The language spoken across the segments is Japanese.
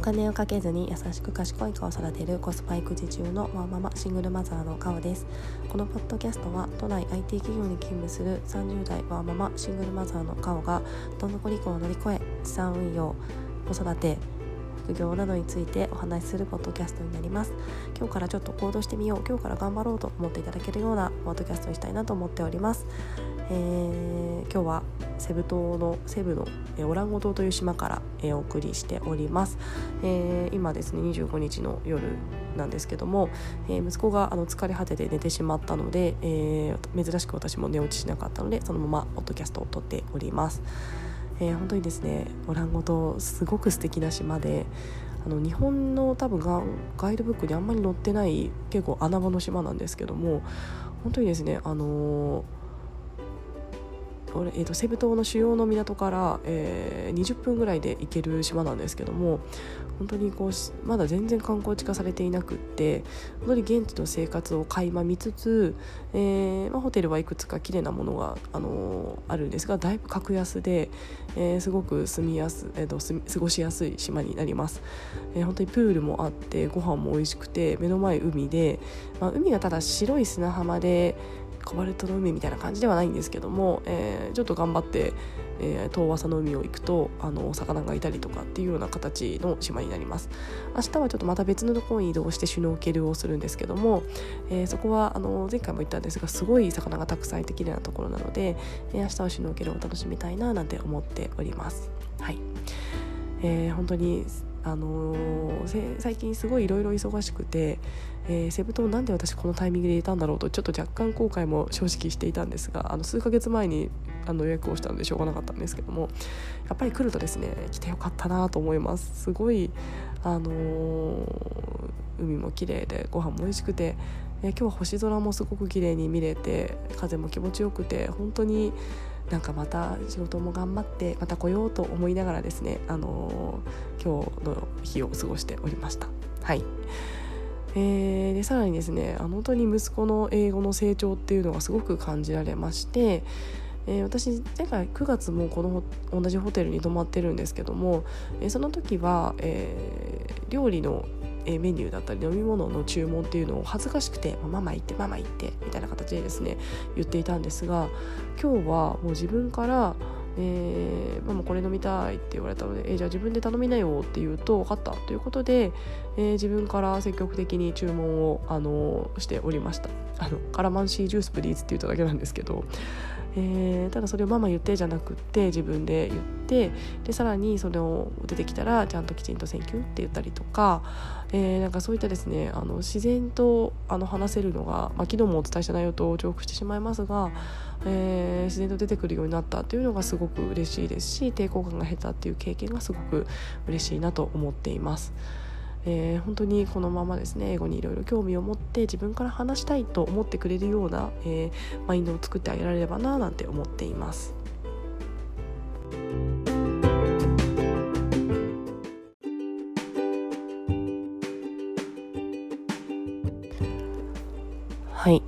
お金をかけずに優しく賢い子を育てるコスパ育児中のワーママシングルマザーのカオです。このポッドキャストは都内 IT 企業に勤務する30代ワーママシングルマザーのカオがどん底離婚を乗り越え資産運用子育て副業などについてお話しするポッドキャストになります。今日からちょっと行動してみよう今日から頑張ろうと思っていただけるようなポッドキャストにしたいなと思っております。えー、今日はセブ島のセブの、えオランゴ島という島から、えお送りしております、えー、今ですね25日の夜なんですけども、え息子があの疲れ果てて寝てしまったので、え珍しく私も寝落ちしなかったのでそのままポッドキャストを撮っております。えー、本当にですねオランゴ島すごく素敵な島であの日本の多分がガイドブックにあんまり載ってない結構穴場の島なんですけども本当にですねあのー、えーと、セブ島の主要の港から、えー、20分ぐらいで行ける島なんですけども本当にこうまだ全然観光地化されていなくって本当に現地の生活を垣間見つつ、えーまあ、ホテルはいくつか綺麗なものが、あのー、あるんですがだいぶ格安で、えー、すごく住みやす、えーと、と過ごしやすい島になります、えー、本当にプールもあってご飯も美味しくて目の前海で、まあ、海がただ白い砂浜でコバルトの海みたいな感じではないんですけども、えー、ちょっと頑張って、えー、遠浅の海を行くとあのお魚がいたりとかっていうような形の島になります。明日はちょっとまた別のところに移動してシュノーケルをするんですけども、えー、そこはあの前回も言ったんですがすごい魚がたくさんいて綺麗なところなので、えー、明日はシュノーケルを楽しみたいななんて思っております。はい、えー、本当にあのー、最近すごいいろいろ忙しくて、えー、セブ島なんで私このタイミングで入れたんだろうとちょっと若干後悔も正直していたんですがあの数ヶ月前にあの予約をしたのでしょうがなかったんですけどもやっぱり来るとですね来てよかったなと思います。すごい、あのー、海も綺麗でご飯も美味しくて、えー、今日は星空もすごく綺麗に見れて風も気持ちよくて本当になんかまた仕事も頑張ってまた来ようと思いながらですね、あのー、今日の日を過ごしておりました。はいえー、でさらにですねあの本当に息子の英語の成長っていうのがすごく感じられまして、えー、私前回9月もこの同じホテルに泊まってるんですけども、えー、その時は、えー、料理のメニューだったり飲み物の注文っていうのを恥ずかしくて「ママ行ってママ行って」みたいな形でですね言っていたんですが今日はもう自分からえー、ママこれ飲みたいって言われたので、えー、じゃあ自分で頼みなよって言うと分かったということで、えー、自分から積極的に注文を、あのー、しておりました。あの calamansi juice please って言っただけなんですけど、えー、ただそれをママ言ってじゃなくって自分で言ってでさらにそれを出てきたらちゃんときちんと「センキュー」って言ったりとか、えー、なんかそういったですねあの自然とあの話せるのが、まあ、昨日もお伝えした内容と重複してしまいますが、えー、自然と出てくるようになったというのがすごく嬉しいですし抵抗感が減ったっていう経験がすごく嬉しいなと思っています。えー、本当にこのままですね英語にいろいろ興味を持って自分から話したいと思ってくれるような、えー、マインドを作ってあげられればななんて思っています。はい、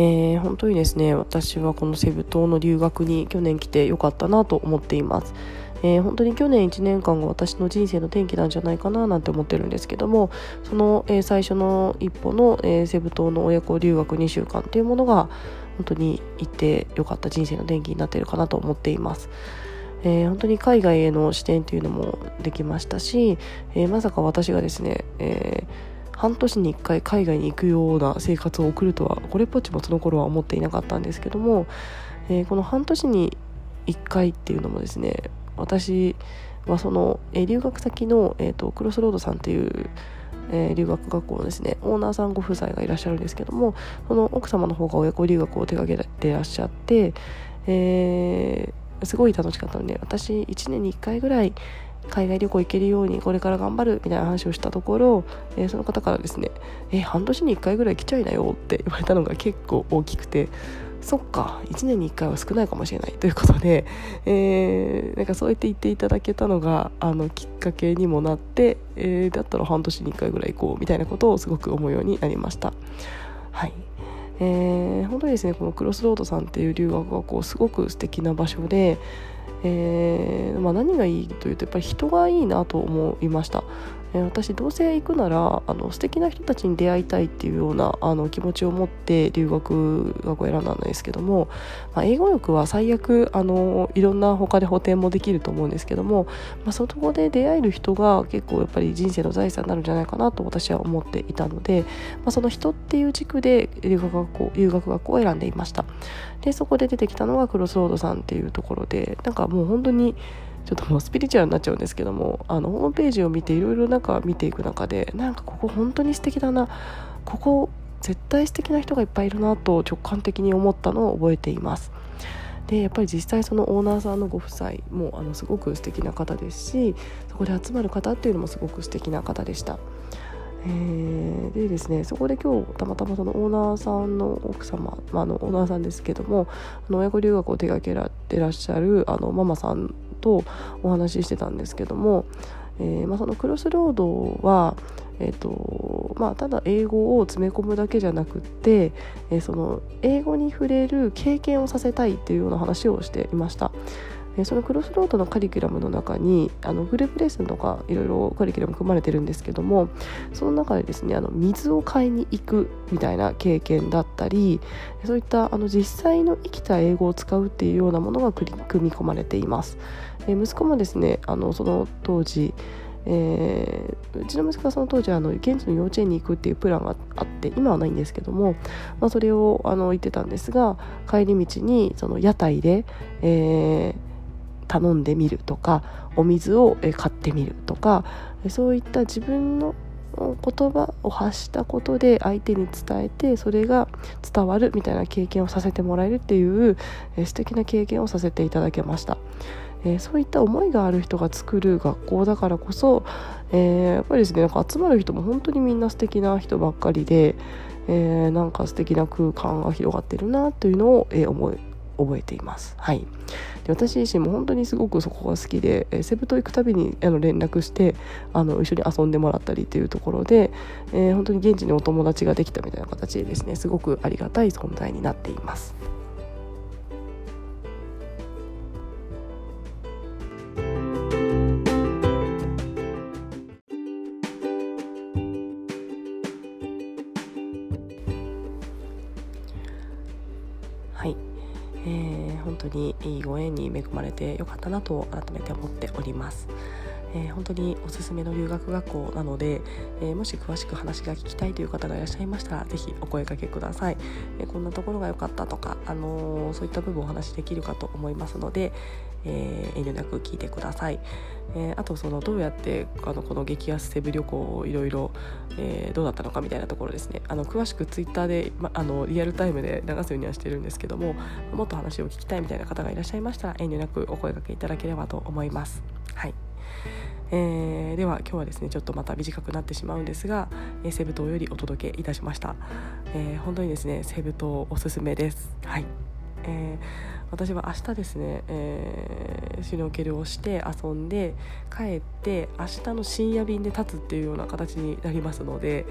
えー、本当にですね私はこのセブ島の留学に去年来てよかったなと思っています。えー、本当に去年1年間が私の人生の転機なんじゃないかななんて思ってるんですけどもその、えー、最初の一歩の、えー、セブ島の親子留学2週間っていうものが本当に行ってよかった人生の転機になっているかなと思っています。えー、本当に海外への視点というのもできましたし、えー、まさか私がですね、えー、半年に1回海外に行くような生活を送るとはこれっぽっちもその頃は思っていなかったんですけども、えこの半年に1回っていうのもですね私はその、えー、留学先の、えーと、クロスロードさんっていう、えー、留学学校のですねオーナーさんご夫妻がいらっしゃるんですけどもその奥様の方が親子留学を手掛けてらっしゃって、えー、すごい楽しかったので私1年に1回ぐらい海外旅行行けるようにこれから頑張るみたいな話をしたところ、えー、その方からですね「え半年に1回ぐらい来ちゃいなよ」って言われたのが結構大きくてそっか1年に1回は少ないかもしれないということで、えー、なんかそうやって言っていただけたのがあのきっかけにもなって、えー、だったら半年に1回ぐらい行こうみたいなことをすごく思うようになりました。はいえー、本当にですねこのクロスロードさんっていう留学学校すごく素敵な場所で、えーまあ、何がいいというとやっぱり人がいいなと思いました。え私どうせ行くならあの素敵な人たちに出会いたいっていうようなあの気持ちを持って留学学を選んだんですけども、まあ、英語力は最悪あのいろんな他で補填もできると思うんですけども、まあ、そこで出会える人が結構やっぱり人生の財産になるんじゃないかなと私は思っていたので、まあ、その人っていう軸で留学学校留学学校を選んでいましたでそこで出てきたのがクロスロードさんっていうところでなんかもう本当にちょっともうスピリチュアルになっちゃうんですけどもあのホームページを見ていろいろなんか見ていく中でなんかここ本当に素敵だなここ絶対素敵な人がいっぱいいるなと直感的に思ったのを覚えていますでやっぱり実際そのオーナーさんのご夫妻もあのすごく素敵な方ですしそこで集まる方っていうのもすごく素敵な方でした。えー、でですねそこで今日たまたまそのオーナーさんの奥様、まあ、のオーナーさんですけどもあの親子留学を手掛けられてらっしゃるあのママさんとお話ししてたんですけども、えー、まあ、そのクロスロードは、えーとまあ、ただ英語を詰め込むだけじゃなくって、えー、その英語に触れる経験をさせたいっていうような話をしていました。えそのクロスロードのカリキュラムの中にあのグループレッスンとかいろいろカリキュラム組まれてるんですけどもその中でですねあの水を買いに行くみたいな経験だったりそういったあの実際の生きた英語を使うっていうようなものが組み込まれています。え息子もですねあのその当時えー、うちの息子はその当時あの現地の幼稚園に行くっていうプランがあって今はないんですけども、まあ、それをあの言ってたんですが帰り道にその屋台で、えー、頼んでみるとかお水を買ってみるとかそういった自分の言葉を発したことで相手に伝えてそれが伝わるみたいな経験をさせてもらえるっていう素敵な経験をさせていただけました。えそういった思いがある人が作る学校だからこそ、えー、やっぱりですねなんか集まる人も本当にみんな素敵な人ばっかりで、えー、なんか素敵な空間が広がってるなというのを、えー、思い覚えています。はい、で私自身も本当にすごくそこが好きで、えセブ島行くたびにあの連絡してあの一緒に遊んでもらったりというところで、えー、本当に現地にお友達ができたみたいな形でですねすごくありがたい存在になっています。当にいいご縁に恵まれてよかったなと改めて思っております。えー、本当におすすめの留学学校なので、えー、もし詳しく話が聞きたいという方がいらっしゃいましたら是非お声かけください、えー、こんなところが良かったとか、あのそういった部分をお話しできるかと思いますので、え遠慮なく聞いてください、えあとそのどうやってあのこの激安セブ旅行をいろいろどうだったのかみたいなところですね。あの詳しくツイッターで、ま、あのリアルタイムで流すようにはしてるんですけどももっと話を聞きたいみたいな方がいらっしゃいましたら遠慮なくお声かけいただければと思います。はい。えー、では今日はですねちょっとまた短くなってしまうんですが、えー、セブ島よりお届けいたしました、えー、本当にですねセブ島おすすめです。はい、えー私は明日ですね、えー、シュノーケルをして遊んで帰って明日の深夜便で立つっていうような形になりますので、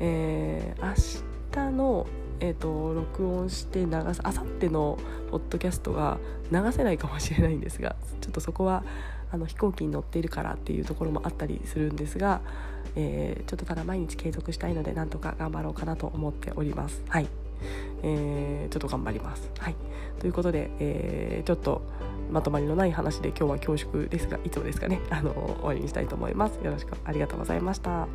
えー、明日の、えーと、録音して流すあさってのポッドキャストが流せないかもしれないんですがちょっとそこはあの飛行機に乗っているからっていうところもあったりするんですが、えー、ちょっとただ毎日継続したいのでなんとか頑張ろうかなと思っております。はいえー、ちょっと頑張ります。はい、ということで、えー、ちょっとまとまりのない話で今日は恐縮ですがいつもですかねあの終わりにしたいと思います。よろしくありがとうございました。